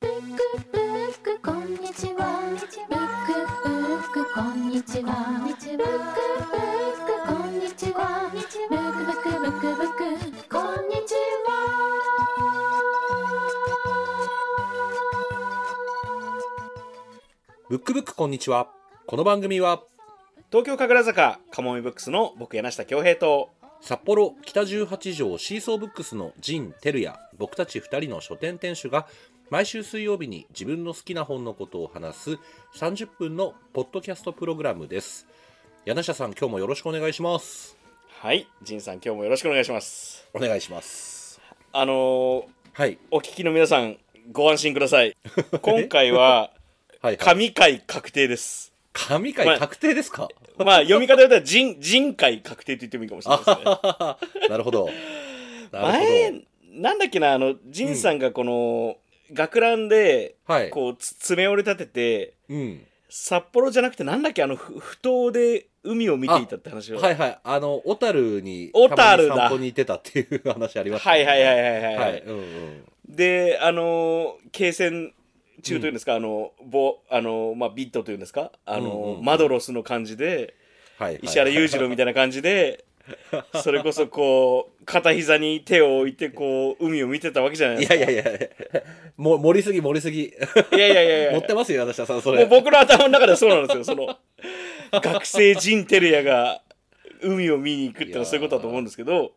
ブックブックこんにちは。ブックブックこんにちは。ブックブックこんにちは。ブックブックブックブックこんにちブックブックこんにちは。この番組は東京神楽坂カモメブックスの僕柳下恭平と札幌北18条シーソーブックスの陣照也僕たち2人の書店店主が毎週水曜日に自分の好きな本のことを話す30分のポッドキャストプログラムです。柳下さん今日もよろしくお願いします。はい仁さん今日もよろしくお願いしますお願いします。あのーはい。お聞きの皆さんご安心ください 今回は はい。神回確定です神回確定ですか、まあ読み方で言ったら人人回確定と言ってもいいかもしれないですね なるほど。前なんだっけなあの仁さんがこの、学ランで。はい。こうつ爪折り立ててうん。札幌じゃなくてなんだっけ？あのふ埠頭で海を見ていたって話をはいはい。あの、小樽に、小樽だ散歩に行ってたっていう話ありましたね。はいはいはいはいはい、はい。うんうん。であのー継戦中というんですか、あのボあのまあビットというんですか？あの、うんうんマドロスの感じではい、はい。石原裕次郎みたいな感じで それこそこう片膝に手を置いてこう海を見てたわけじゃないですか。いやいやいやも盛りすぎ盛りすぎ。いやいやいやいや。持ってますよ、私はさん、そもうれ。僕の頭の中でそうなんですよ。その学生陣照也が海を見に行くっていうのはそういうことだと思うんですけど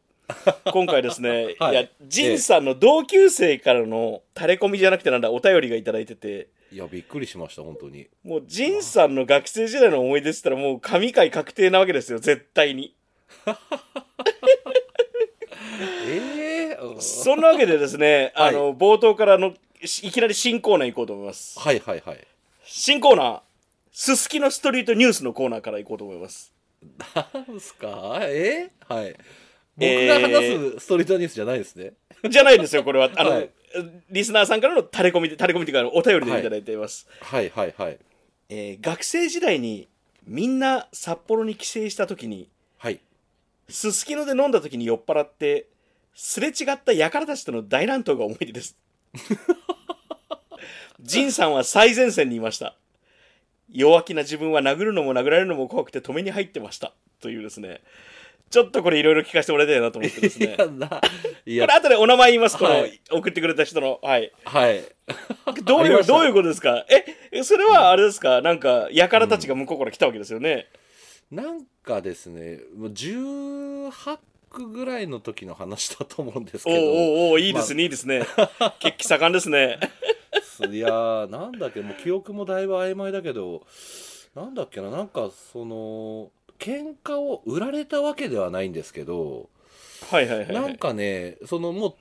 今回ですね、はい。い、や陣さんの同級生からのタレコミじゃなくてなんだお便りがいただいてて。いや、びっくりしました、本当に。もう陣さんの学生時代の思い出って言ったらもう神回確定なわけですよ絶対にええー、そんなわけでですね、はいあの冒頭からのいきなり新コーナー行こうと思いますはいはいはい。新コーナーすすきのストリートニュースのコーナーから行こうと思いますなんすか？え？ー、はい。僕が話すストリートニュースじゃないですね。じゃないですよこれはあの、はいリスナーさんからのタレコミでタレコミというかお便りでいただいています、はいはいはい。えー学生時代にみんな札幌に帰省した時にはい。すすきので飲んだ時に酔っ払ってすれ違った輩たちとの大乱闘が思い出です。仁さんは最前線にいました。弱気な自分は殴るのも殴られるのも怖くて止めに入ってました。というですね。ちょっとこれいろいろ聞かせてもらいたいなと思ってですね。いや、な、いや。これ、後でお名前言います、この、はい。送ってくれた人の。はい。はい。どういう、ありました。どういうことですか？え、えそれはあれですか？なんか、やからたちが向こうから来たわけですよね。なんかですね、もう18区ぐらいの時の話だと思うんですけど。おうおいいですね、いいですね。血気盛んですね。いやーなんだっけもう記憶もだいぶ曖昧だけどなんだっけななんかその喧嘩を売られたわけではないんですけど、はいはいはいはい。なんかねそのもう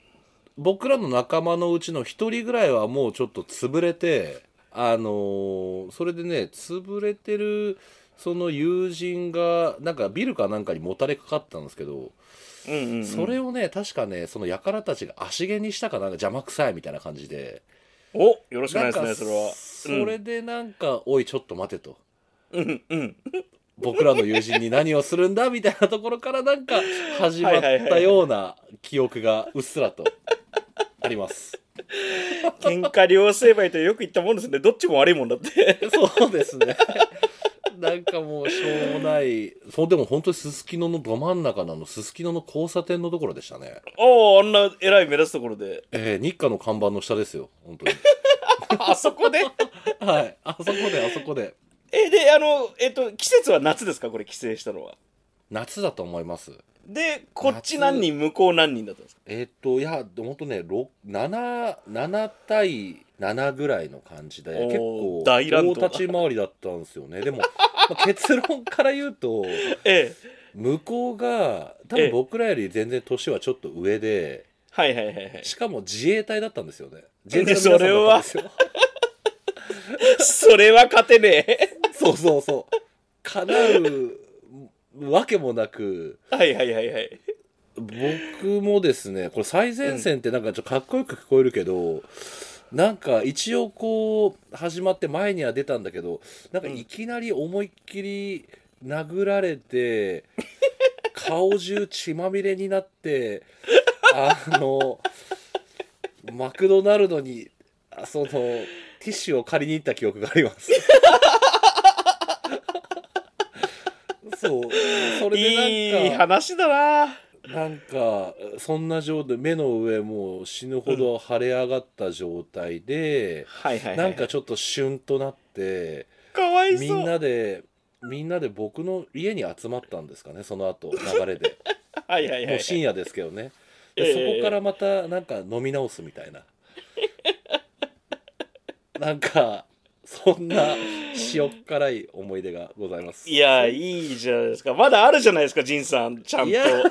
僕らの仲間のうちの一人ぐらいはもうちょっと潰れてあのーそれでね潰れてるその友人がなんかビルかなんかにもたれかかったんですけど、うんうんうん、それをね確かねその輩たちが足毛にしたかなんか邪魔くさいみたいな感じで。およろしくないですね、それは。それでなんか、おいちょっと待てとうん、うん。僕らの友人に何をするんだみたいなところからなんか始まったような記憶がうっすらとあります喧嘩両成敗とよく言ったもんですね。どっちも悪いもんだって。そうですねなんかもうしょうもないそうでも本当にすすきののど真ん中のあのすすきのの交差点のところでしたね。おお、あんな偉い目立つところで。えー、日課の看板の下ですよ本当に。あそこで？はいあそこであそこで。え、で、あの、えっと、季節は夏ですかこれ、帰省したのは？夏だと思います。で、こっち何人、向こう何人だったんですか？えーっといやほんとねろ7 7対7ぐらいの感じで結構大立ち回りだったんですよね。でも、ま あ結論から言うと ええ。向こうが多ええ分僕らより全然年はちょっと上ではいはいはいはい。しかも自衛隊だったんですよね自衛ね隊の皆さんだったんですよ それは勝てねえ。そうそうそう叶うわけもなくはいはいはいはい。僕もですねこれ最前線ってなんかちょっとかっこよく聞こえるけど、なんか一応こう始まって前には出たんだけどなんかいきなり思いっきり殴られて、顔中血まみれになってあのマクドナルドにそのティッシュを借りに行った記憶があります。そう。それいいでなんか話だななんかそんな状態目の上もう死ぬほど腫れ上がった状態で、はいはいはい。なんかちょっと旬となってかわいそう。みんなでみんなで僕の家に集まったんですかねその後流れで。はいはいはいもう深夜ですけどね。ええでそこからまたなんか飲み直すみたいな。なんかそんな塩っ辛い思い出がございます。いやいいじゃないですか。まだあるじゃないですか仁さん。ちゃんと。いやいやい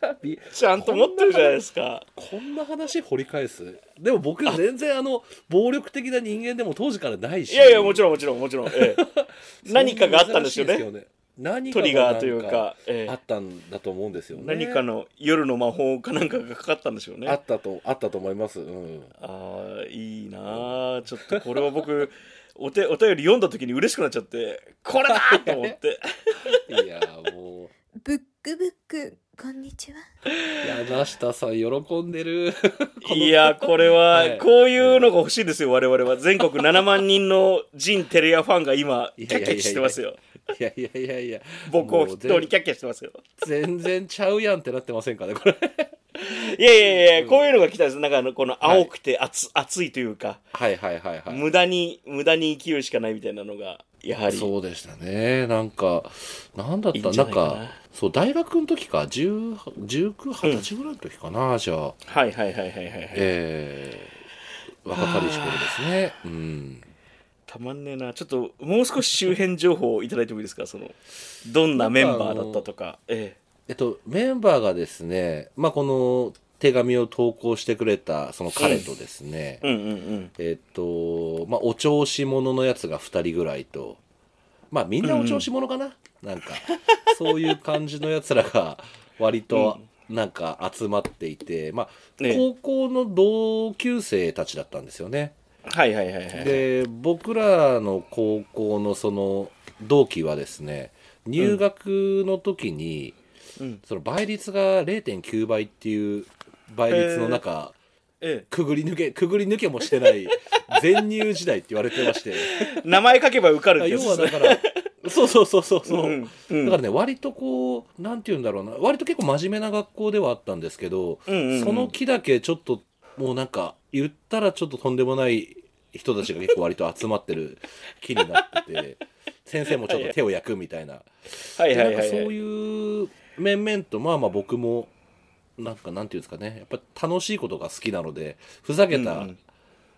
やびちゃんと持ってるじゃないですか。こんな話掘り返す？でも僕全然あの暴力的な人間でも当時からないし。いやいやもちろんもちろんもちろん、ええ、何かがあったんですよね。何トリガーというか、ええ。あったんだと思うんですよね。何かの夜の魔法かなんかがかかったんでしょうね。あったとあったと思います。うん。ああいいなあちょっとこれは僕お手お便り読んだ時に嬉しくなっちゃってこれだと思って。いやもブックブックこんにちは。う柳下さん喜んでる。いやこれは、はい。こういうのが欲しいですよ我々は。全国7万人のジンテレアファンが今キャッキャキしてますよいやいやいやいや。僕を筆頭にキャッキャしてますよ。全然ちゃうやんってなってませんかねこれ。いやいやいやこういうのが来たんです。なんかあのこの青くて熱,、熱いというかはいはいはいはい。無駄に無駄に生きるしかないみたいなのがやはり。そうでしたね。なんかなんだった？なんかそう大学の時か10 19、20歳ぐらいの時かな、じゃあ。はいはいはいはいはいはい。えー、若かりし頃ですね。うんたまんねえな。ちょっともう少し周辺情報をいただいてもいいですか？そのどんなメンバーだったとか。ええ。っとメンバーがですねまあこの手紙を投稿してくれたその彼とですね、えうんうんうん。えっとまあお調子者のやつが2人ぐらいとまあみんなお調子者かな、なんかそういう感じのやつらが割となんか集まっていて、まあね高校の同級生たちだったんですよね。はいはいはいはいで僕らの高校のその同期はですね入学の時に、うん。その倍率が0.9倍っていう倍率の中、えくぐり抜けくぐり抜けもしてない 全入時代って言われてまして。え名前書けば受かるってや要つはだからそうそうそうそうそう、うんうん。だからね割とこうなんて言うんだろうな。割と結構真面目な学校ではあったんですけど、うんうんうん。その木だけちょっともうなんか言ったらちょっととんでもない人たちが結構割と集まってる木になってて先生もちょっと手を焼くみたいな。はいではいはいはい。なんかそういう面々とまあまあ僕もなんかなんていうんですかね。やっぱ楽しいことが好きなのでふざけた、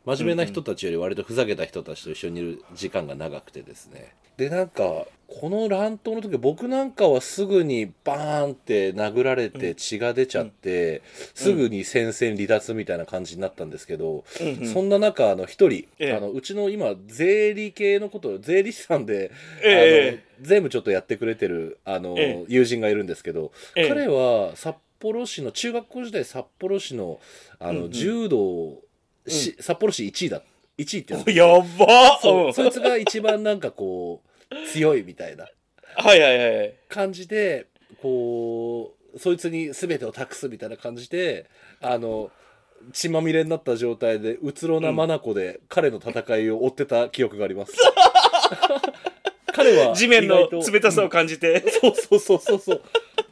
真面目な人たちより割とふざけた人たちと一緒にいる時間が長くてですね。でなんかこの乱闘の時僕なんかはすぐにバーンって殴られて血が出ちゃって、すぐに戦線離脱みたいな感じになったんですけど、うん。うん。そんな中あの一人、ええ。あのうちの今税理系のこと税理士さんで、ええ。あの全部ちょっとやってくれてるあの、ええ。友人がいるんですけど、ええ。彼は札幌市の中学校時代札幌市のあの、うんうん。柔道し、札幌市1位だ1位ってやつやばそう、うん。そいつが一番なんかこう強いみたいな。はいはいはい感じでこうそいつに全てを託すみたいな感じであの血まみれになった状態でうつろな眼で彼の戦いを追ってた記憶があります、彼は地面の意外と冷たさを感じて、そうそうそうそうそう。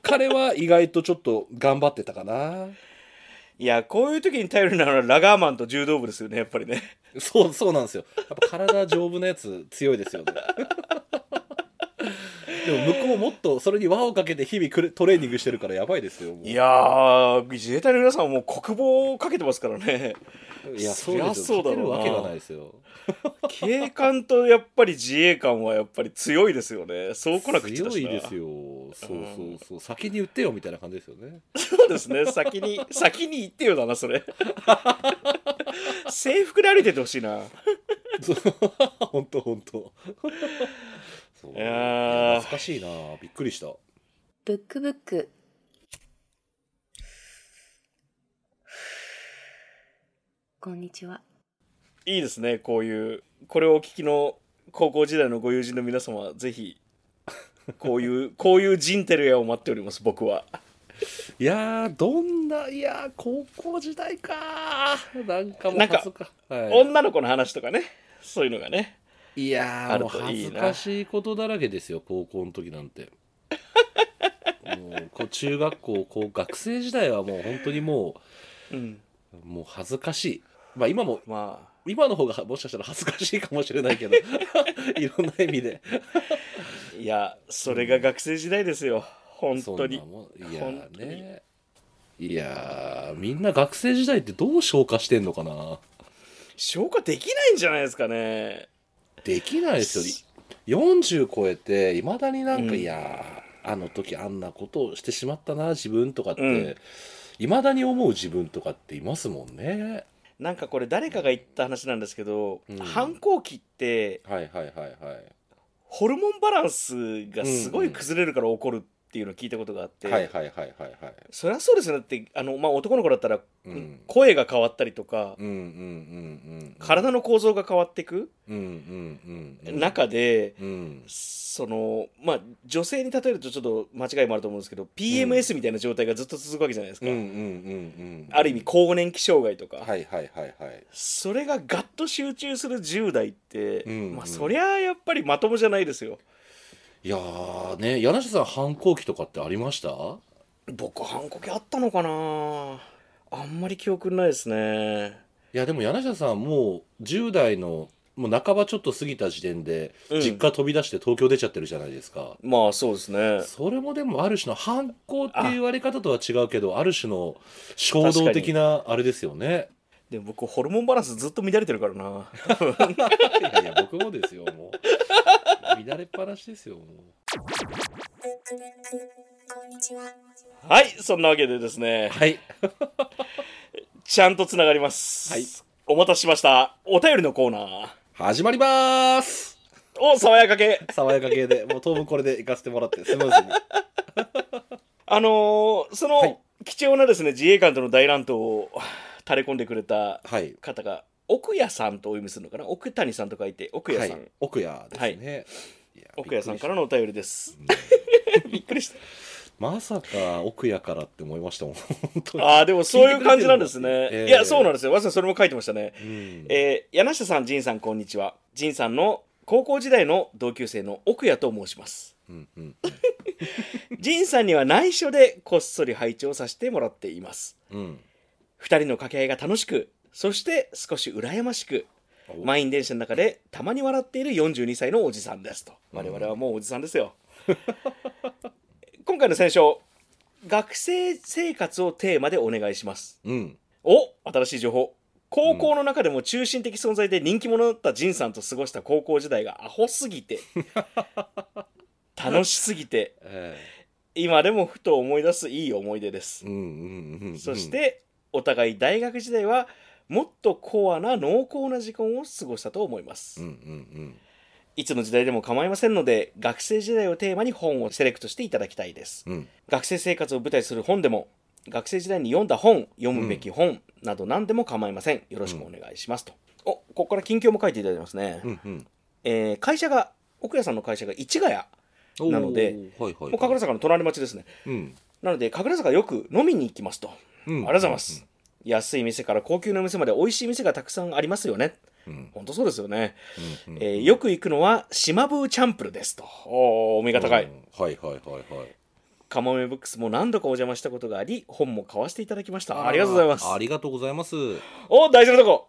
彼は意外とちょっと頑張ってたかないやこういう時に頼るならラガーマンと柔道部ですよねやっぱりね。そうそうなんですよ。やっぱ体丈夫なやつ強いですよね。でも向こうもっとそれに輪をかけて日々トレーニングしてるからやばいですよいやー自衛隊の皆さんはもう国防をかけてますからね。いや そりゃそうだろうわけがないですよ。警官とやっぱり自衛官はやっぱり強いですよね。そう来なくちゃ強いですよ。そうそうそう。先に言ってよみたいな感じですよね。そうですね。先に 先に言ってよだなそれ。制服で歩いててほしいな。本当本当そう。いやー。懐かしいな。びっくりした。ブックブック。こんにちは。いいですねこういう。これをお聞きの高校時代のご友人の皆様ぜひこういう こういうジンテルヤを待っております僕は。いやーどんないやー高校時代かー。なんかもうなんか恥ずかはい。女の子の話とかね。そういうのがねいやもう恥ずかしいことだらけですよ高校の時なんて。もうこう中学校こう学生時代はもう本当にもうん。うもう恥ずかしい。まあ今もまあ。今の方がもしかしたら恥ずかしいかもしれないけど いろんな意味で。いやそれが学生時代ですよ。ん当に。いやね。いやーみんな学生時代ってどう消化してんのかな。消化できないんじゃないですかねできないですよ。40超えていまだになんか、うんいやーあの時あんなことをしてしまったな自分とかっうん。ていま、未だに思う自分とかっていますもんね。なんかこれ誰かが言った話なんですけど、うん。反抗期ってはいはいはいはい。ホルモンバランスがすごい崩れるから起こるっていうのを聞いたことがあって、はいはいはいはいはい。そりゃそうですだってあの、まあ、男の子だったら、うん。声が変わったりとか、うんうんうんうん体の構造が変わっていくうんうん中で、うん。そのまあ女性に例えるとちょっと間違いもあると思うんですけど PMS みたいな状態がずっと続くわけじゃないですか、ある意味更年期障害とか、はいはいはいはい。それがガッと集中する10代って、うん。まあそりゃやっぱりまともじゃないですよいやーね柳下さん反抗期とかってありました？僕反抗期あったのかな。あんまり記憶ないですね。いやでも柳下さんもう10代のもう半ばちょっと過ぎた時点でうん。実家飛び出して東京出ちゃってるじゃないですか、まあそうですね。それもでもある種の反抗っていう言われ方とは違うけどあ。る種の衝動的なあれですよね。でも僕ホルモンバランスずっと乱れてるからな。いやいや僕もですよもう乱れっぱなしですよもは。いそんなわけでですね。うはい。ちゃんとつながります。はい。お待たせしました。お便りのコーナー。始まります。お爽やか系。爽やか系でもう当分これで行かせてもらってスムーズに。あのーその、はい。貴重なですね自衛官との大乱闘を垂れ込んでくれたはい。方が奥谷さんとお読みするのかな？奥谷さんと書いて奥谷さん、はい、奥谷ですね、い。や奥谷さんからのお便りです。びっくりした。た。まさか奥谷からって思いましたもん。ああでもそういう感じなんですね、ええ。いやそうなんですよ。まさにそれも書いてましたね、うん。えー柳下さん仁さんこんにちは。仁さんの高校時代の同級生の奥谷と申します。うんうん。仁さんには内緒でこっそり拝聴させてもらっています。うん。二人の掛け合いが楽しくそして少し羨ましくお。満員電車の中でたまに笑っている42歳のおじさんですと。我々はもうおじさんですよ、今回の選書学生生活をテーマでお願いします。うん。お新しい情報。高校の中でも中心的存在で人気者だった仁さんと過ごした高校時代がアホすぎて 楽しすぎてえ今でもふと思い出すいい思い出です。えうんうんうんうん。そしてお互い大学時代はもっとコアな濃厚な時間を過ごしたと思います、うんうんいつの時代でも構いませんので学生時代をテーマに本をセレクトしていただきたいです。うん。うん学生生活を舞台にする本でも学生時代に読んだ本読むべき本など何でも構いません。よろしくお願いしますと、おここから近況も書いていただいてますね、うんうん。えー会社が奥谷さんの会社が市ヶ谷なのではいはい。もう神楽坂の隣町ですね。うん。なので神楽坂よく飲みに行きますと、うん。ありがとうございます、安い店から高級な店まで美味しい店がたくさんありますよね。うん。本当そうですよね、うんうんえーよく行くのは島風チャンプルですと。おーお目が高い、うんはいはいはいはい。カモメブックスも何度かお邪魔したことがあり本も買わせていただきました。ありがとうございます。ありがとうございます。お大事なとこ。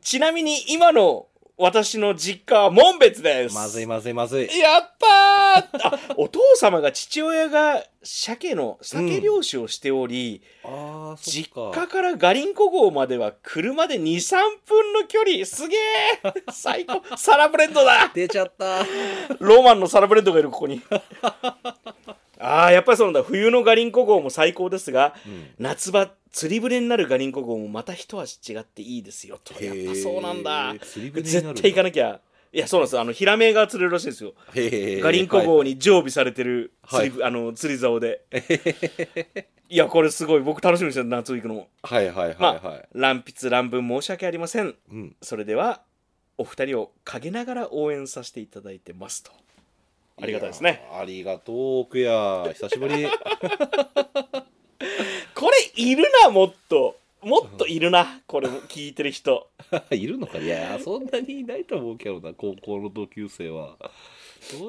ちなみに今の私の実家は門別です。まずいまずいまずい。やったー。あお父様が父親が鮭の鮭漁師をしており、ああそっ実か家からガリンコ号までは車で23分の距離。すげえ 最高。サラブレッドだ。出ちゃった。ロマンのサラブレッドがいるここにああやっぱりそうなんだ。冬のガリンコ号も最高ですが、ん。夏場釣り船になるガリンコ号もまた一味違っていいですよと。やっぱそうなんだ。絶対行かなきゃ。いやそうなんです。あのヒラメが釣れるらしいんですよ。ガリンコ号に常備されてる釣り,、はあの釣り竿で。いやこれすごい僕楽しみにしてる夏行くのも。はいはいはいまあはい、乱筆乱文申し訳ありません。うん。それではお二人を陰ながら応援させていただいてますとありがたいですね。やありがとう奥谷久しぶり。これいるなもっと。もっといるなこれ聞いてる人。いるのかいやそんなにいないと思うけどな高校の同級生は。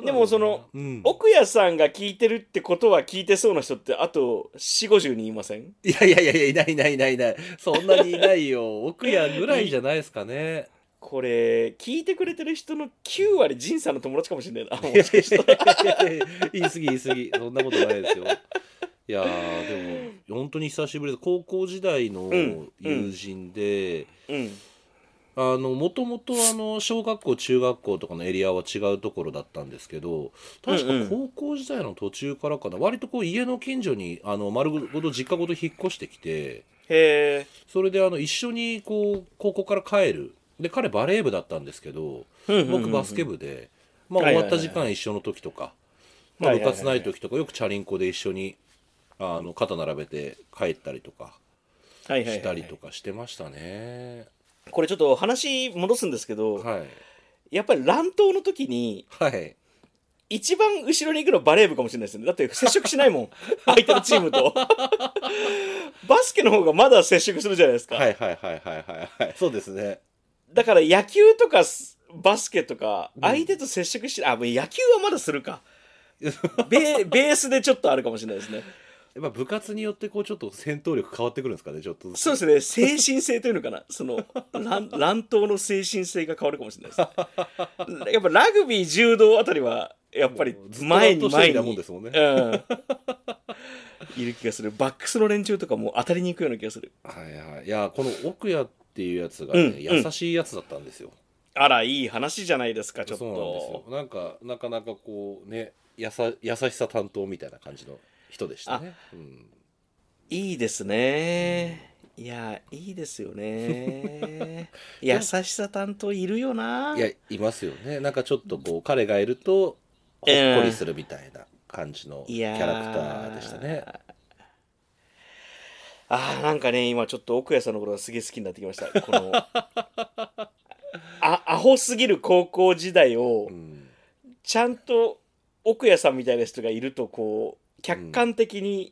でもそのうん、奥谷さんが聞いてるってことは聞いてそうな人ってあと4 5 0人いません？いやいやいやいやいないいないいないいない。そんなにいないよ。奥谷ぐらいじゃないですかねこれ聞いてくれてる人の9割仁さんの友達かもしれないな言い過ぎ言い過ぎそんなことないですよ。いやーでも本当に久しぶりで高校時代のん友人で、うん。あのもともとあの小学校中学校とかのエリアは違うところだったんですけど確か高校時代の途中からかな、割とこう家の近所にあの丸ごと実家ごと引っ越してきてそれであの一緒にこう高校から帰るで彼バレー部だったんですけど僕バスケ部で、まあ、終わった時間一緒の時とか、まあ、部活ない時とかよくチャリンコで一緒にあの肩並べて帰ったりとかしたりとかしてましたね。これちょっと話戻すんですけど、はい、やっぱり乱闘の時にはい。一番後ろに行くのバレー部かもしれないですよね。だって接触しないもん。相手のチームと。バスケの方がまだ接触するじゃないですか、はいはいはいはいはいはい。そうですねだから野球とかスバスケとか相手と接触しあもう野球はまだするか。ベベースでちょっとあるかもしれないですね。やっぱ部活によってこうちょっと戦闘力変わってくるんですかねちょっとそうですね。精神性というのかな。その乱 乱闘の精神性が変わるかもしれないです。ねやっぱラグビー柔道あたりはやっぱり前に前にですもんね。うん。いる気がする。バックスの連中とかも当たりに行くような気がする。はいはい。いやこの奥谷っていうやつがね、うん優しいやつだったんですよ。あらいい話じゃないですかちょっそうなんですよ。となんかなかなかこうねやさ優しさ担当みたいな感じの人でしたね、うん、いいですね。いやいいですよね。優しさ担当いるよな。いやいますよね。なんかちょっとこう彼がいるとほっこりするみたいな感じのキいやャラクターでしたねあなんかね今ちょっと奥谷さんのことがすげえ好きになってきました。このあアホすぎる高校時代をうんちゃんと奥谷さんみたいな人がいるとこう客観的に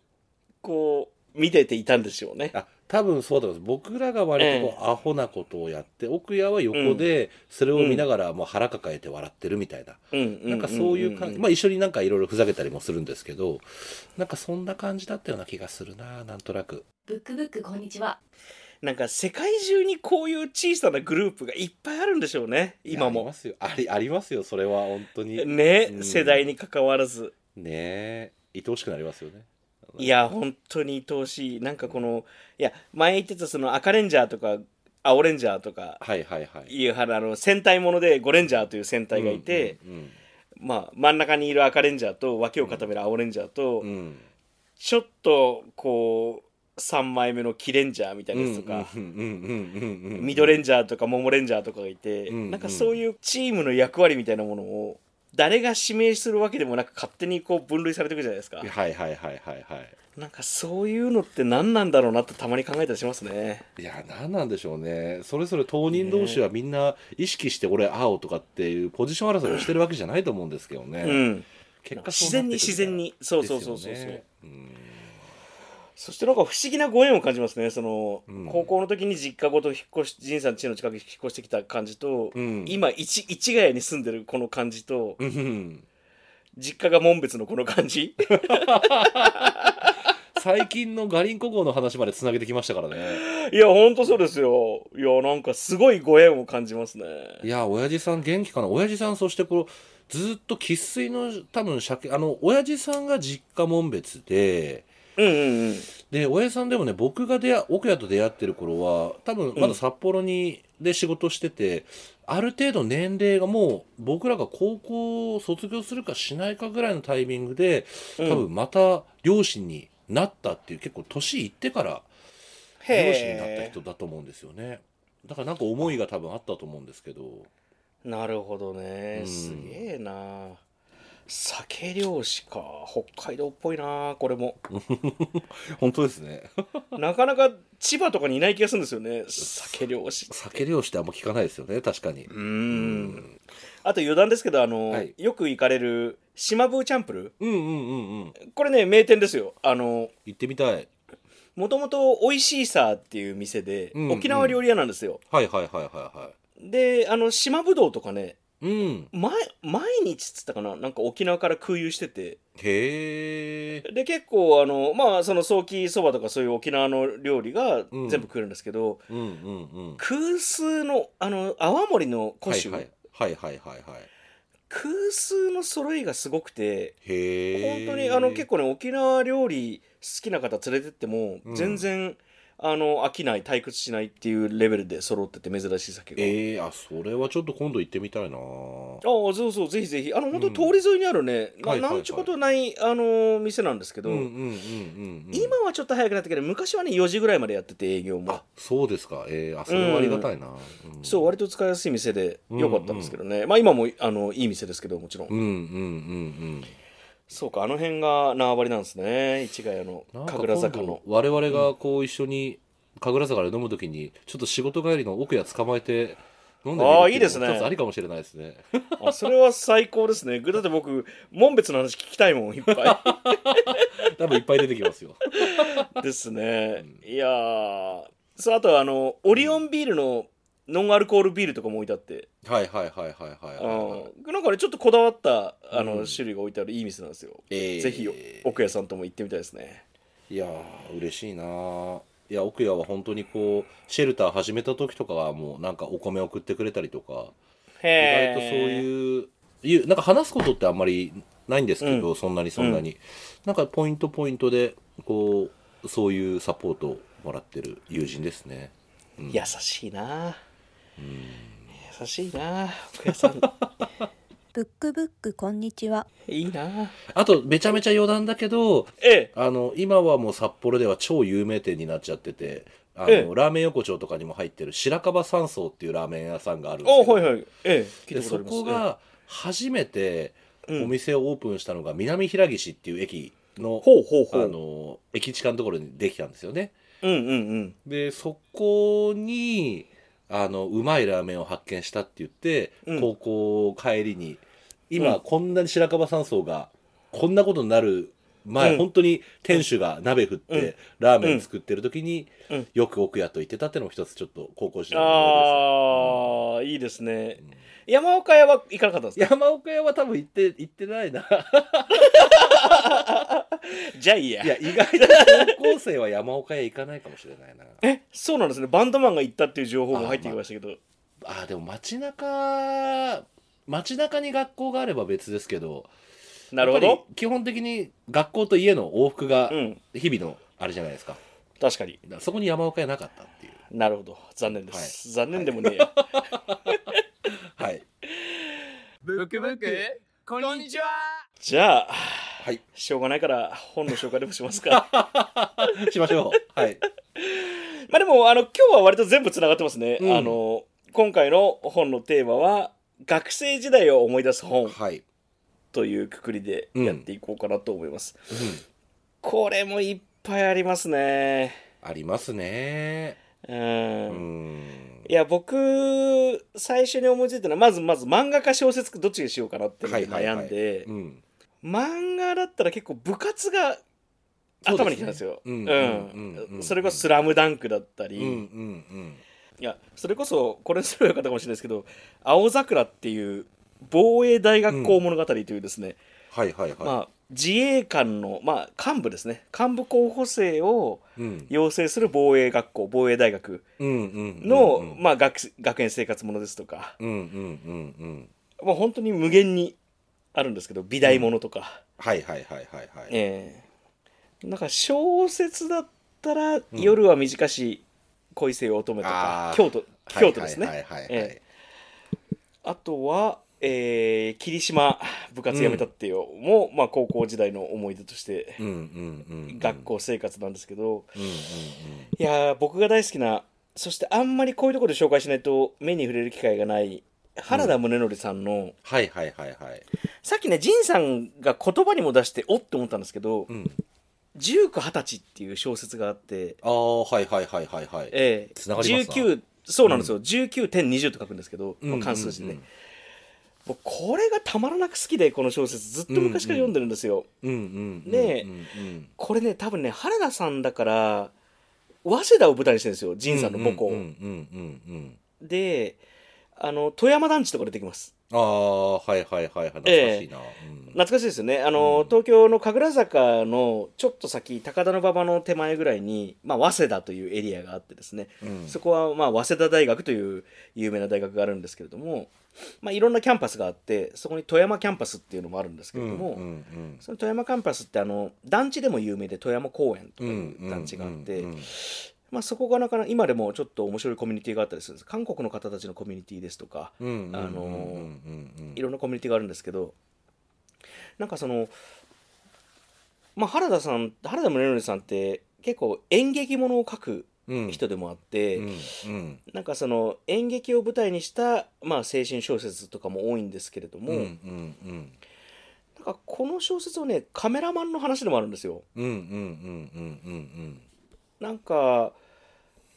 こう見てていたんでしょうね、あ多分そうだと思います。僕らが割とこう、アホなことをやって奥谷は横でそれを見ながらもう腹抱えて笑ってるみたいな、うん。うん。なんかそういう感じ、まあ一緒になんかいろいろふざけたりもするんですけどなんかそんな感じだったような気がするななんとなく。ブックブックこんにちは。なんか世界中にこういう小さなグループがいっぱいあるんでしょうね今も。ありますよ。ありありますよそれは本当に。ね、うん。世代に関わらず。ねえ。愛おしくなりますよねい。や本当に愛おしい。なんかこのいや前言ってたその赤レンジャーとか青レンジャーとかはいはいはい。いうあの戦隊ものでゴレンジャーという戦隊がいて、うんうんまあ真ん中にいる赤レンジャーと脇を固める青レンジャーと、うん。うんちょっとこう3枚目のキレンジャーみたいなやつとか、うんうんうんうんうんうんミドレンジャーとかモモレンジャーとかがいて、うん。なんかそういうチームの役割みたいなものを誰が指名するわけでもなく勝手にこう分類されていくじゃないですか。はいはいはいはいはい。なんかそういうのって何なんだろうなってたまに考えたりしますね。いや何なんでしょうね。それぞれ当人同士はみんな意識して俺青とかっていうポジション争いをしてるわけじゃないと思うんですけどね、うん。結果自然に自然に。そうそうそうそうそう、うんそしてなんか不思議なご縁を感じますね。その、うん。高校の時に実家ごと引っ越し仁さん家の近くに引っ越してきた感じと、うん。今市市ヶ谷に住んでるこの感じと、うん。実家が門別のこの感じ？最近のガリンコ号の話までつなげてきましたからね。いやほんとそうですよ。いやなんかすごいご縁を感じますね。いや親父さん元気かな？親父さんそしてこうずっと生粋の多分鮭あの親父さんが実家門別でうんうんうんで親父さんでもね僕が出会奥谷と出会ってる頃は多分まだ札幌に、で仕事しててある程度年齢がもう僕らが高校を卒業するかしないかぐらいのタイミングでうん。多分また両親になったっていう結構年いってから両親になったへ人だと思うんですよね。だからなんか思いが多分あったと思うんですけど。えなるほどね。うん。すげえな酒漁師か。北海道っぽいなこれも。本当ですね。なかなか千葉とかにいない気がするんですよね。酒漁師酒漁師ってあんま聞かないですよね。確かに。うーん。あと余談ですけどあの、はい。よく行かれる島風チャンプル？うんうんうん。うんこれね名店ですよ。あの行ってみたい。もともと美味しいさっていう店で、うん沖縄料理屋なんですよ。はいはいはいはいはで、あの、島ぶどうとかね、いうん。前、毎日っつったかな？なんか沖縄から空輸してて。へえ。で、結構、あの、まあ、その早期そばとかそういう沖縄の料理がうん。全部来るんですけど、うんうんうん。空数の、あの、泡盛の古酒、はい。はいはいはいはい。空数の揃いがすごくて、へえ。本当にあの結構ね沖縄料理好きな方連れてってもうん。全然、あの飽きない退屈しないっていうレベルで揃ってて珍しい酒が、ええあそれはちょっと今度行ってみたいな。ああそうそうぜひぜひあの本当うん。通り沿いにあるね、なはいはいはい。なんちゅうことないあの店なんですけど、うんうんうんうんうん。今はちょっと早くなったけど昔はね4時ぐらいまでやってて営業も。あそうですか。ええあそれはありがたいな、うん。そう割と使いやすい店で良かったんですけどね、まあ今もあのいい店ですけどもちろん、うんうんうんそうかあの辺が縄張りなんですね市ヶ谷の神楽坂の我々がこう一緒に神楽坂で飲むときにちょっと仕事帰りの奥や捕まえて飲んでみるあーっていいですね一つありかもしれないですねあそれは最高ですね。だって僕、門別の話聞きたいもん、いっぱ 多分いっぱい出てきますよい。ですね。いやー。そう、あとはあの、オリオンビールのノンアルコールビールとかも置いてあって、はいはいはいはいはいはいはい。うん。なんかね、ちょっとこだわったあの、うん。種類が置いてあるいい店なんですよ。えー。ぜひ、奥屋さんとも行ってみたいですね。いやー嬉しいなー。いや奥屋は本当にこうシェルター始めた時とかはもうなんかお米送ってくれたりとか。意へ外とそうう。いういうなんか話すことってあんまりないんですけど、そんなにそんなに、なんかポイントポイントでこうそういうサポートをもらってる友人ですね。優しいな優しいな奥屋さん。ブックブックこんにちは。いいなあとめちゃめちゃ余談だけどええ。あの今はもう札幌では超有名店になっちゃっててあの、ええラーメン横丁とかにも入ってる白樺山荘っていうラーメン屋さんがあるんであ、すけどはいはい。ええ。聞でそことありますこが初めてうんお店をオープンしたのが南平岸っていう駅の,、ほうほうほあう。の駅地下のところにできたんですよねうんうんうん。でそこにあのうまいラーメンを発見したって言って、うん。高校帰りに今、うん。こんなに白樺山荘がこんなことになる前、うん。本当に店主が鍋振って、うん。ラーメン作ってる時に、うん。よく奥屋と言ってたってのも一つちょっと高校時代の思い出です。ああ、いいですね。山岡屋は行かなかったんですか？山岡屋は多分行って行ってないな じゃあいいや。いや意外と高校生は山岡屋行かないかもしれないなえ、そうなんですね。バンドマンが行ったっていう情報も入ってきましたけど。あーでも街中街中に学校があれば別ですけどなるほど。基本的に学校と家の往復がうん。日々のあれじゃないですか確かに。だからそこに山岡屋なかったっていうなるほど。残念です。はい残念でもねえや。はい。ブックブックこんにちは。じゃあ、はい。しょうがないから本の紹介でもしますか。しましょう。はい。まあでも、あの、今日は割と全部つながってますね。うん。あの、今回の本のテーマは、学生時代を思い出す本はい、というくくりでやっていこうかなと思います。うん、これもいっぱいありますね。ありますね。うん。うんいや僕最初に思いついたのはまずまず漫画か小説かどっちにしようかなって悩んでうん。漫画だったら結構部活が頭にきたんですよ。それこそ「スラムダンクだったり、いやそれこそこれにすればよかったかもしれないですけど「青桜」っていう防衛大学校物語というですね、はいはいはい、まあ、自衛官の、まあ、幹部ですね。幹部候補生をうん。養成する防衛学校防衛大学うんうんうんの、学学園生活ものですとか、うんうんうんうん。まあ、本当に無限にあるんですけど美大ものとか、はいはいはいはいはい。ええ。なんか小説だったら「夜は短し恋せよ乙女」とかあー。京都京都ですね、はいはいはいはい、え。あとは、えー霧島部活辞めたっていうも、まあ、高校時代の思い出としてうんうんうんうん。学校生活なんですけど、うんうんうん。いやー僕が大好きなそしてあんまりこういうところで紹介しないと目に触れる機会がない原田宗則さんの、はいはいはいはい。さっきね仁さんが言葉にも出しておって思ったんですけどうん「19、20歳」っていう小説があって、ああはいはいはいはいはい。ええ。つながりますな。19そうなんですよ、19.20と書くんですけど、まあ関数字で。ね、うん僕これがたまらなく好きでこの小説ずっと昔から読んでるんですよ、うんうんうんねえうんうんこれね多分ね原田さんだから早稲田を舞台にしてるんですよ仁さんの母校、であの戸山団地とか出てきますああはいはいはいはい。懐かしいな、うん。懐かしいですよね。あの、うん。東京の神楽坂のちょっと先高田馬場の手前ぐらいに、まあ、早稲田というエリアがあってですね、うん。そこは、まあ、早稲田大学という有名な大学があるんですけれども、まあ、いろんなキャンパスがあってそこに戸山キャンパスっていうのもあるんですけれども、その戸山キャンパスってあの団地でも有名で戸山公園とかいう団地があって、まあ、そこがなかなか今でもちょっと面白いコミュニティがあったりするんです。韓国の方たちのコミュニティですとかいろんなコミュニティがあるんですけどなんかその、まあ、原田さん原田宗則さんって結構演劇ものを書くうん人でもあって、うん。うん。なんかその演劇を舞台にした、まあ、青春小説とかも多いんですけれども、うんうんうん。なんかこの小説はねカメラマンの話でもあるんですよ。うんうんうんうんうんなんか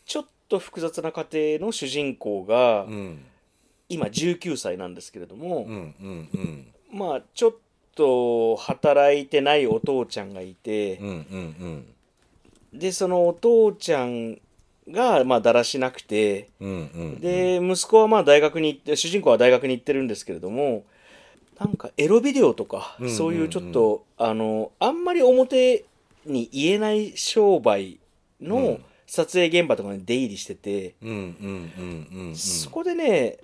ちょっと複雑な家庭の主人公が、うんうん今19歳なんですけれども、うん。うん。うん。まあちょっと働いてないお父ちゃんがいてうんう、んでそのお父ちゃんがまあだらしなくてうんうんうん。で息子はまあ大学に行って主人公は大学に行ってるんですけれどもなんかエロビデオとかうんうんうん。そういうちょっとあのあんまり表に言えない商売うのん。撮影現場とかに出入りしてて、そこでね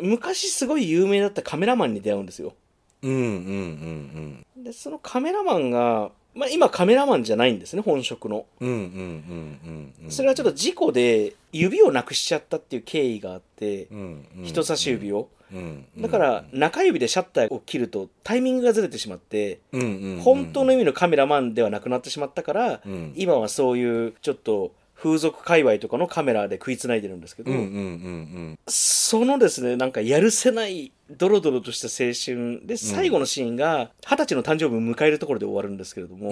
昔すごい有名だったカメラマンに出会うんですよ。でそのカメラマンが、まあ、今カメラマンじゃないんですね本職の。それはちょっと事故で指をなくしちゃったっていう経緯があって人差し指を。うんだから中指でシャッターを切るとタイミングがずれてしまって本当の意味のカメラマンではなくなってしまったからうん。今はそういうちょっと風俗界隈とかのカメラで食いつないでるんですけど、そのですねなんかやるせないドロドロとした青春で最後のシーンが二十歳の誕生日を迎えるところで終わるんですけれども、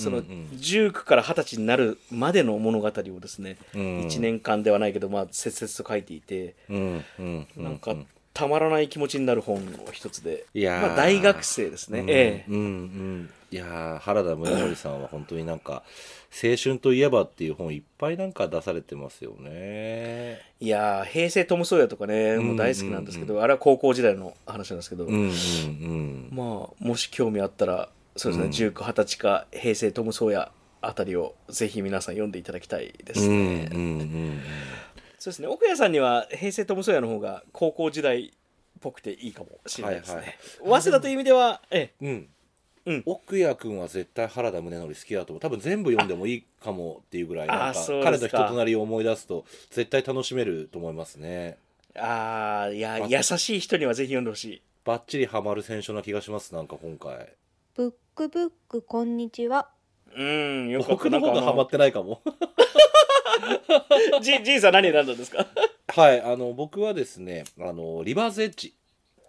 その19から二十歳になるまでの物語をですね、うん。1年間ではないけどまあ切々と書いていて、うんうんうなんかたまらない気持ちになる本の一つで、いやー。まあ、大学生ですね、うん。ええ。うんうん。いやー原田宗則さんは本当になんか青春といえばっていう本いっぱいなんか出されてますよね。いやー平成トム・ソーヤとかねもう大好きなんですけど、あれは高校時代の話なんですけど、うんうんうん。まあもし興味あったらそうですね、うん。19、20歳か平成トム・ソーヤあたりをぜひ皆さん読んでいただきたいですうんね。うんうんそうですね。奥谷さんには平成トム・ソーヤの方が高校時代っぽくていいかもしれないですね。はいはい。早稲田という意味ではええ。うん。うん。奥谷君は絶対原田宗則好きだと思う。多分全部読んでもいいかもっていうぐらいあなんか彼の人となりを思い出すと絶対楽しめると思いますね。ああいやあ優しい人にはぜひ読んでほしい。バッチリハマる選手な気がしますなんか今回。ブックブックこんにちは。うんよかった。僕の方がハマってないかも じじいさん何選んだんですか？はいあの僕はですねあのリバーズエッジ。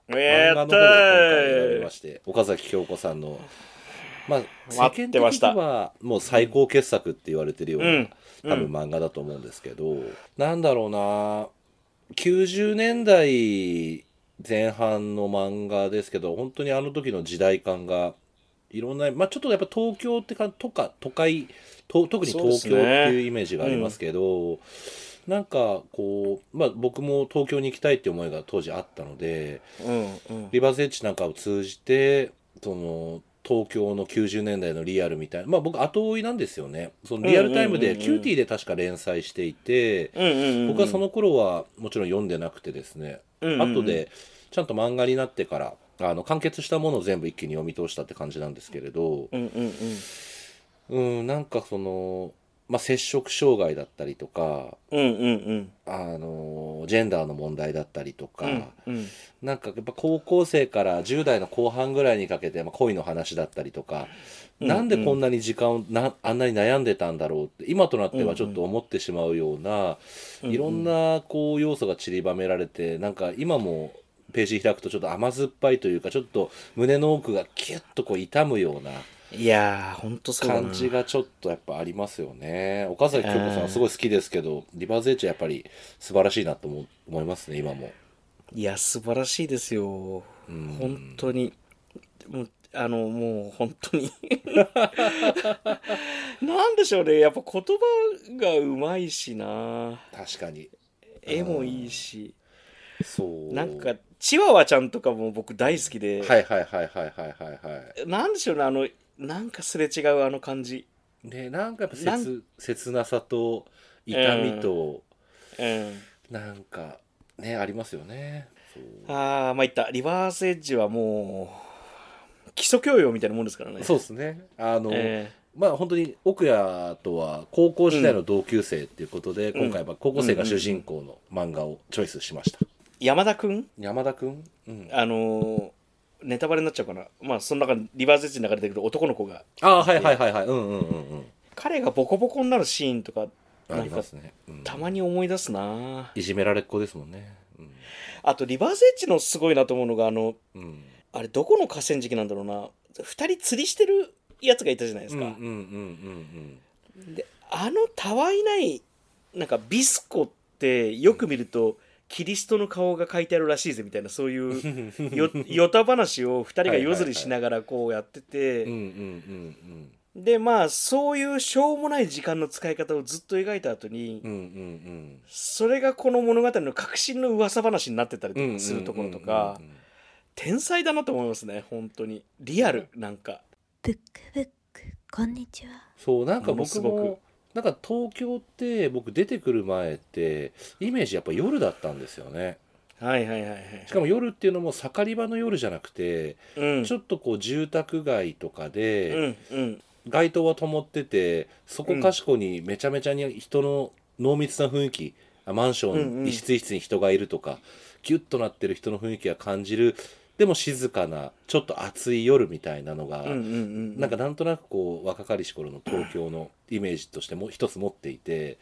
やった漫画の方で今回選びーまして岡崎京子さんの。まあ世待間的にはもう最高傑作って言われてるような、うん多分漫画だと思うんですけど、なんだろうな90年代前半の漫画ですけど本当にあの時の時代感がいろんな、まあ、ちょっとやっぱ東京ってかとか都会と特に東京っていうイメージがありますけどなんかこう、まあ、僕も東京に行きたいって思いが当時あったのでうんうん。リバーズエッジなんかを通じてその東京の90年代のリアルみたいなまあ僕後追いなんですよね。そのリアルタイムでうんうんうんうん。キューティーで確か連載していてうんうんうん。僕はその頃はもちろん読んでなくてですね。うんうんうん。後でちゃんと漫画になってからあの完結したものを全部一気に読み通したって感じなんですけれどうんうんうん。なんかそのまあ摂食障害だったりとかうんうんうん。あのジェンダーの問題だったりとか、うんうん。なんかやっぱ高校生から10代の後半ぐらいにかけて、まあ、恋の話だったりとか、うんなんでこんなに時間をなあんなに悩んでたんだろうって今となってはちょっと思ってしまうような、うん。いろんなこう要素が散りばめられてなんか今もページ開くとちょっと甘酸っぱいというかちょっと胸の奥がキュッとこう痛むようないやーほんとそう感じがちょっとやっぱありますよね。岡崎京子さんすごい好きですけどリバーズエッジはやっぱり素晴らしいなと思思いますね今も。いや素晴らしいですよ。うん。本当に。もうあのもう本当に。なんでしょうね。やっぱ言葉がうまいしな。確かに。絵もいいしそう。なんかチワワちゃんとかも僕大好きで、はいはいはいはいはいはいはい。なんでしょうねあのなんかすれ違うあの感じ。ねなんかやっぱ切切なさと痛みと、うん。なんかねありますよね。ああまあいったリバースエッジはもう基礎教養みたいなもんですからね。そうですね。あの、えまあ本当に奥谷とは高校時代の同級生っていうことで、うん。今回は高校生が主人公の漫画をチョイスしました、ー山田くん？山田くん、うん、あのーネタバレになっちゃうかな。まあその中にリバースエッジに流れてくる男の子が。ああはいはいはいはい。うんうんうんうん。彼がボコボコになるシーンとかありますね、うん。たまに思い出すな。いじめられっ子ですもんね。あとリバースエッジのすごいなと思うのがあのうん、うん、あれどこの河川敷なんだろうな。二人釣りしてるやつがいたじゃないですか、うんうんうんうん。であのたわいないなんかビスコってよく見ると、キリストの顔が書いてあるらしいぜみたいなそういうう んよよた話を二人が夜釣りしながらこうやってて、でまあそういうしょうもない時間の使い方をずっと描いた後に、それがこの物語の革新の噂話になってたりとうんかするところとか、天才だなと思いますね本当に。リアルなんか。ブックブックこんにちは。そうなんか僕もなんか東京って僕出てくる前ってイメージやっぱ夜だったんですよね。はいはいはいはい。しかも夜っていうのも盛り場の夜じゃなくて、うん。ちょっとこう住宅街とかうで、んうん。街灯は灯っててそこかしこにめちゃめちゃに人の濃密な雰囲気あマンショうんうん。ン一室一室に人がいるとか、ギュッとなってる人の雰囲気が感じるでも静かなちょっと暑い夜みたいなのが、うんうんうんなんかなんとなくこう若かりし頃の東京のイメージとしても一つ持っていて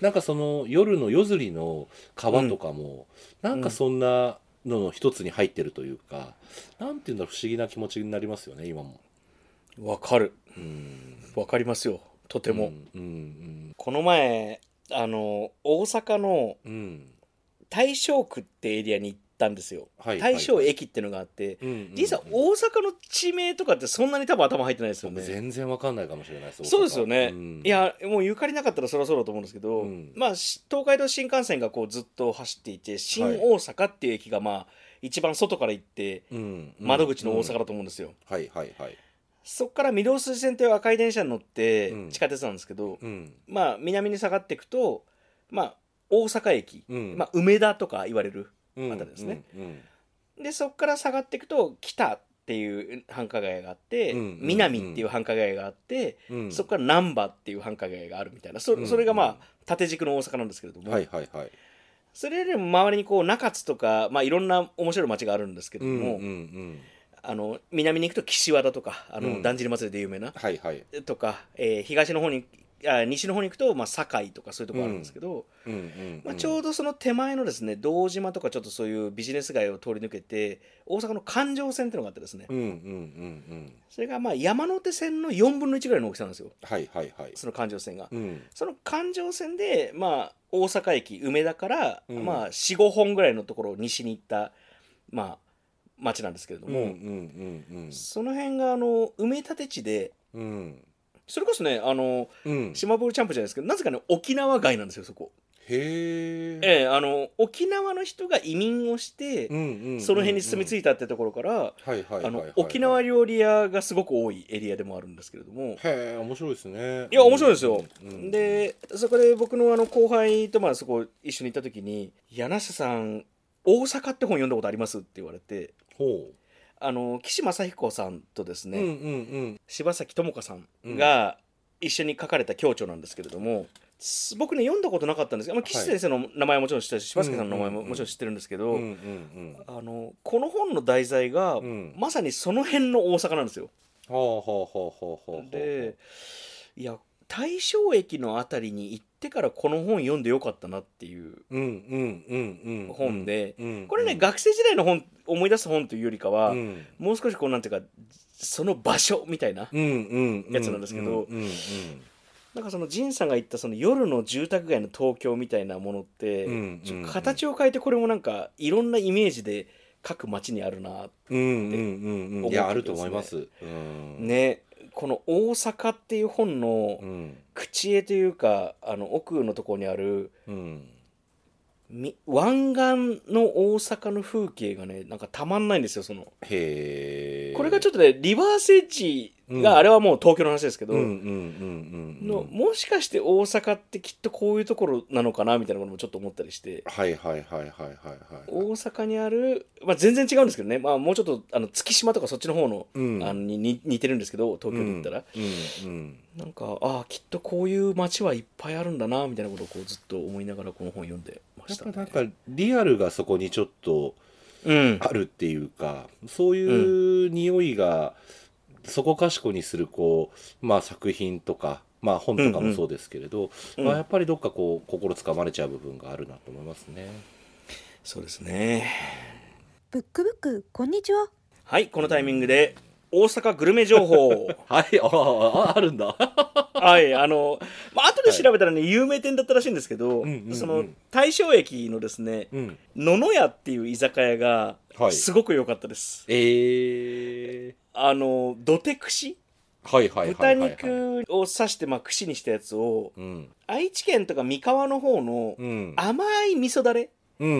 なんかその夜の夜釣りの川とかも、なんかそんなのの一つに入ってるというか、なんていうんだろう不思議な気持ちになりますよね今も。わかる。うん。わかりますよ。とても、うんうんこの前あの大阪のうんうん。大正区ってエリアに行ったんですよ、はい大正駅っていうのがあって、うんうんうん。実は大阪の地名とかってそんなに多分頭入ってないですよね。僕全然わかんないかもしれないですそうですよね、ん。いやもうゆかりなかったらそりゃそうだと思うんですけど、うん。まあし東海道新幹線がこうずっと走っていて新大阪っていう駅がまあ一番外から行って窓口の大阪だと思うんですよ、はいはいはい。そこから御堂筋線という赤い電車に乗ってうん。地下鉄なんですけど、うん。まあ南に下がっていくとまあ大阪駅、うん。まあ、梅田とか言われるうんあたりですね。うんでそこから下がっていくと北っていう繁華街があって、うん南っていう繁華街があって、うん。そこから難波っていう繁華街があるみたいな。そうんそれがまあ縦軸の大阪なんですけれども、はいはいはい。それよりも周りにこう中津とか、まあ、いろんな面白い街があるんですけれども、あの南に行くと岸和田とかあの、うん。だんじり祭りで有名なはいはい。とか、えー東の方にあ西の方に行くと、まあ、堺とかそういうところあるんですけど、まあ、ちょうどその手前のですね堂島とかちょっとそういうビジネス街を通り抜けて大阪の環状線っていうのがあってですね、それがまあ山手線の4分の1ぐらいの大きさなんですよ。はいはいはい。その環状線が。うん。その環状線で、まあ、大阪駅梅田から、うん。まあ、45本ぐらいのところを西に行った、まあ、町なんですけれども、その辺があの埋め立て地でうんうんそれこそねあのうん。島ボールチャンプじゃないですけどなぜかね沖縄街なんですよそこ。へえええあの沖縄の人が移民をして、その辺に住み着いいたってところから、沖縄料理屋がすごく多いエリアでもあるんですけれども。へえ面白いですね。いや面白いですよ、うんうんでそこで僕のあの後輩とまあそこ一緒に行った時に「柳瀬さん大阪って本読んだことあります?」って言われて。ほあの岸正彦さんとですね、ううんうんうん。柴崎智香さんが一緒に書かれた共著なんですけれども、す僕ね読んだことなかったんですけど、まあ、岸先生の名前はもちろん知ってるし、柴崎さんの名前ももちろん知ってるんですけど、うんうんうん。あのこの本の題材が、うん。まさにその辺の大阪なんですよ。でいや大正駅のあたりに行ってからこの本読んでよかったなっていう本で、うん。これね、学生時代の本思い出す本というよりかは、うん。もう少しこうなんていうかその場所みたいな、やつなんですけどなんかその仁さんが言ったその夜の住宅街の東京みたいなものって、形を変えてこれもなんかいろんなイメージで各町にあるなうんうんうんうん。いやあると思います。うん。ねこの「大阪」っていう本のうん。口絵というかあの奥のところにあるうん。み湾岸の大阪の風景がねなんかたまんないんですよその。へえこれがちょっとねリバースエッジが、あれはもう東京の話ですけど、うんうんうんうんのもしかして大阪ってきっとこういうところなのかなみたいなこともちょっと思ったりして。はいはいはいはいはいはい大阪にある、まあ、全然違うんですけどね、まあ、もうちょっとあの月島とかそっちの方の,、うん。あのにに似てるんですけど東京に行ったら、うんうんなんかああきっとこういう街はいっぱいあるんだなみたいなことをこうずっと思いながらこの本読んでまやし、ね、ったぱなんかリアルがそこにちょっとうん。あるっていうかそういう匂いがそこかしこにするこう、まあ、作品とか、まあ、本とかもそうですけれど、うん。まあ、やっぱりどっかこう心つかまれちゃう部分があるなと思いますね。そうですね。ブックブックこんにちは。はいこのタイミングで大阪グルメ情報。はいあああるんだ。はいあのまあ後で調べたらね、有名店だったらしいんですけど、うんうんうん。その大正駅のですねうん、野々屋っていう居酒屋がはい。すごく良かったです、えー、あの土手串。はいはいはい豚はい、はい。肉を刺してまあ串にしたやつをうん。愛知県とか三河の方のうん。甘い味噌だれうんう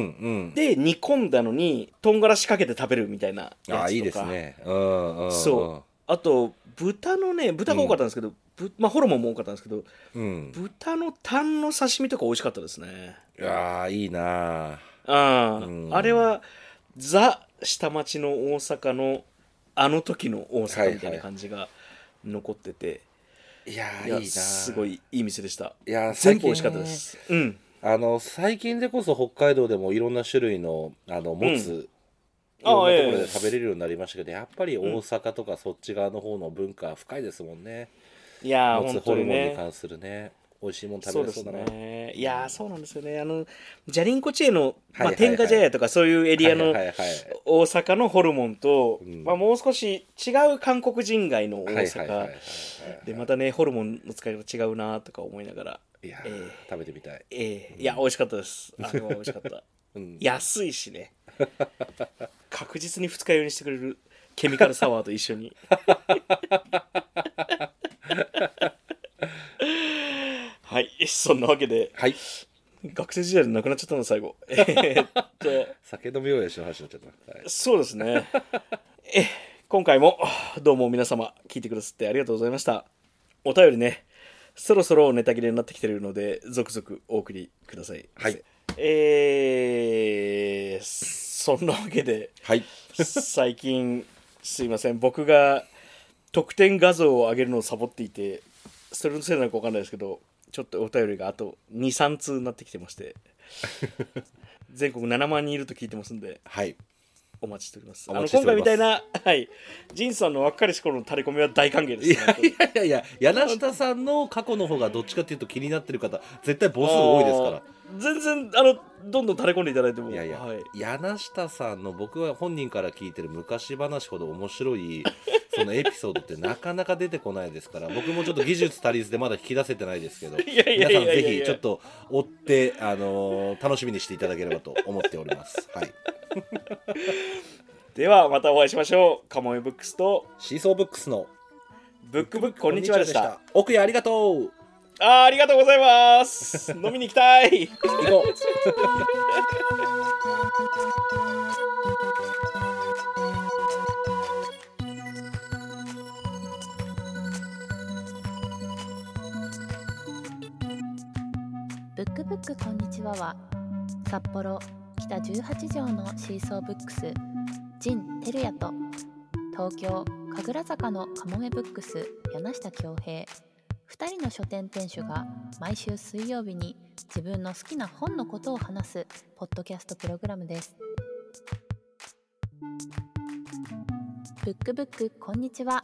ん。で煮込んだのにとんがらしかけて食べるみたいなやつとか。あいいですね。うんうん、うん。そう。あと豚のね豚が多かったんですけど、ぶまあホルモンも多かったんですけどうん。豚のタンの刺身とか美味しかったですね。いやーいいな。ああ、うん。あれはザ下町の大阪のあの時の大阪みたいな感じが残ってて、いやい。やーいいなすごい。いい店でした。いやー全部美味しかったです。うんあの最近でこそ北海道でもいろんな種類のあのもつ、うん。いろんなところで食べれるようになりましたけど、やっぱり大阪とかそっち側の方の文化深いですもんね。いやーホルモンに関するね。美味しいもん食べれそうだな。ね。いやーそうなんですよね。あのジャリンコチェの、まあ、天下茶屋とかそういうエリアの大阪のホルモンと、うん。まあ、もう少し違う韓国人街の大阪、でまたねホルモンの使い方違うなとか思いながらいやー、ええ食べてみたい。ええいや美味しかったです。あれは美味しかった。うん、安いしね。確実に二日酔いにしてくれるケミカルサワーと一緒に。はい。そんなわけではい。学生時代でなくなっちゃったの最後。えーっと。酒飲みようやしの話になっちゃった。はい、そうですね。え今回もどうも皆様聞いてくださってありがとうございました。お便りねそろそろネタ切れになってきてるので続々お送りくださいはいえー、そんなわけではい。最近すいません僕が特典画像を上げるのをサボっていてそれのせいなのか分かんないですけどちょっとお便りがあと23通になってきてまして 全国7万人いると聞いてますんではい。お待ちしております。おあの今回みたいな、はい、ジンさんの若かりし頃の垂れ込みは大歓迎です。いやいやいやいや、柳下さんの過去の方がどっちかっていうと気になってる方、絶対母数多いですから。ら。全然あのどんどん垂れ込んでいただいても、いやいや、はい、柳下さんの僕は本人から聞いてる昔話ほど面白い そのエピソードってなかなか出てこないですから僕もちょっと技術足りずでまだ引き出せてないですけど いやいや皆さんぜひちょっと追って、あのー楽しみにしていただければと思っております。はい、ではまたお会いしましょう。カモメブックスとシーソーブックスのブックブックこんにちはでした。。奥谷ありがとうあーありがとうございます。飲みに行きたい。行こうブックブックこんにちはは札幌北18条のシーソーブックスジン・テルヤと東京神楽坂のカモメブックス柳下恭平2人の書店店主が毎週水曜日に自分の好きな本のことを話すポッドキャストプログラムです。ブックブックこんにちは。